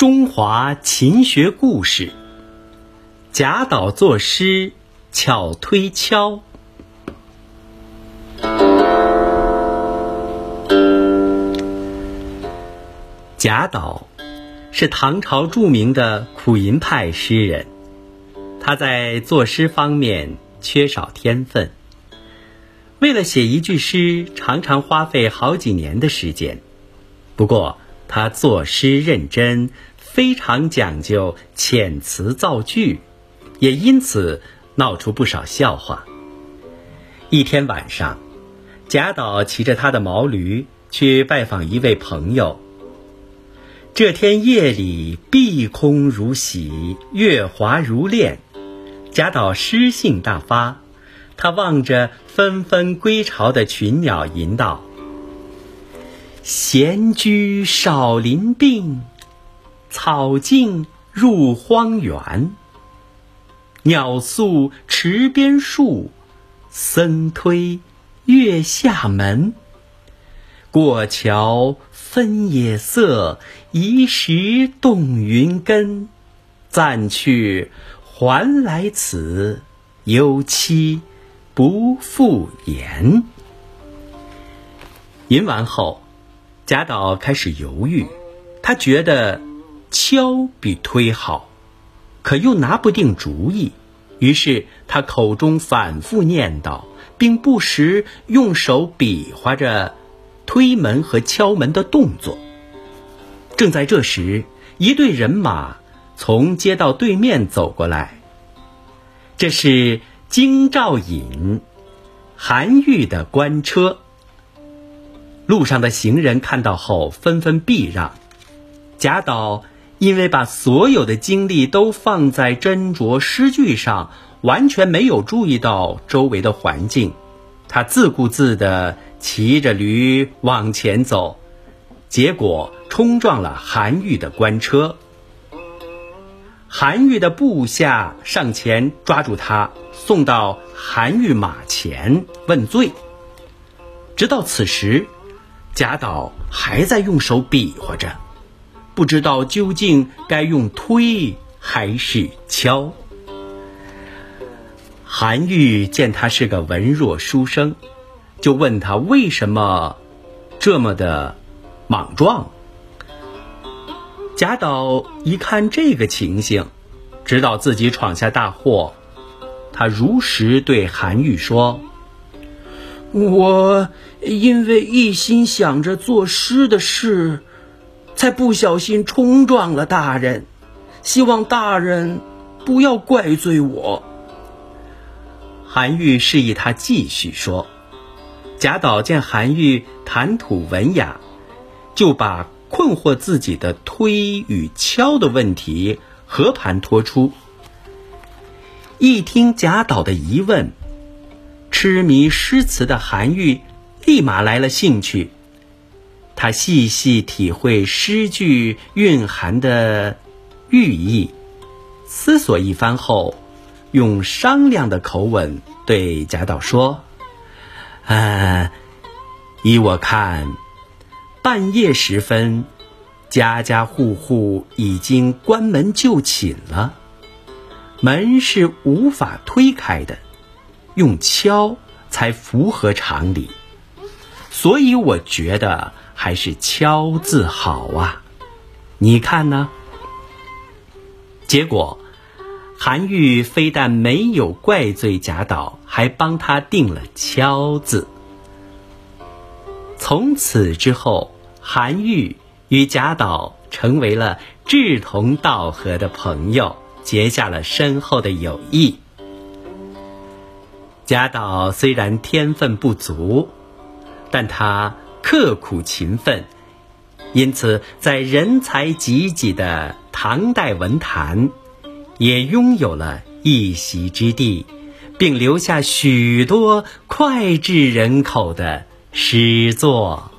中华勤学故事，贾岛作诗巧推敲。贾岛是唐朝著名的苦吟派诗人，他在作诗方面缺少天分，为了写一句诗，常常花费好几年的时间。不过，他作诗认真，非常讲究遣词造句，也因此闹出不少笑话。一天晚上，贾岛骑着他的毛驴去拜访一位朋友。这天夜里，碧空如洗，月华如练，贾岛诗兴大发。他望着纷纷归巢的群鸟吟道。闲居少林病，草径入荒原。鸟宿池边树，僧推月下门。过桥分野色，移石动云根。暂去还来此，有期不复言。吟完后。贾岛开始犹豫，他觉得敲比推好，可又拿不定主意。于是他口中反复念叨，并不时用手比划着推门和敲门的动作。正在这时，一队人马从街道对面走过来，这是京兆尹韩愈的官车。路上的行人看到后纷纷避让，贾岛因为把所有的精力都放在斟酌诗句上，完全没有注意到周围的环境。他自顾自地骑着驴往前走，结果冲撞了韩愈的官车。韩愈的部下上前抓住他，送到韩愈马前问罪。直到此时。贾岛还在用手比划着，不知道究竟该用推还是敲。韩愈见他是个文弱书生，就问他为什么这么的莽撞。贾岛一看这个情形，知道自己闯下大祸，他如实对韩愈说。我因为一心想着作诗的事，才不小心冲撞了大人，希望大人不要怪罪我。韩愈示意他继续说。贾岛见韩愈谈吐文雅，就把困惑自己的推与敲的问题和盘托出。一听贾岛的疑问。痴迷诗词的韩愈立马来了兴趣，他细细体会诗句蕴含的寓意，思索一番后，用商量的口吻对贾岛说：“呃，依我看，半夜时分，家家户户已经关门就寝了，门是无法推开的。”用敲才符合常理，所以我觉得还是敲字好啊。你看呢？结果，韩愈非但没有怪罪贾岛，还帮他定了敲字。从此之后，韩愈与贾岛成为了志同道合的朋友，结下了深厚的友谊。贾岛虽然天分不足，但他刻苦勤奋，因此在人才济济的唐代文坛，也拥有了一席之地，并留下许多脍炙人口的诗作。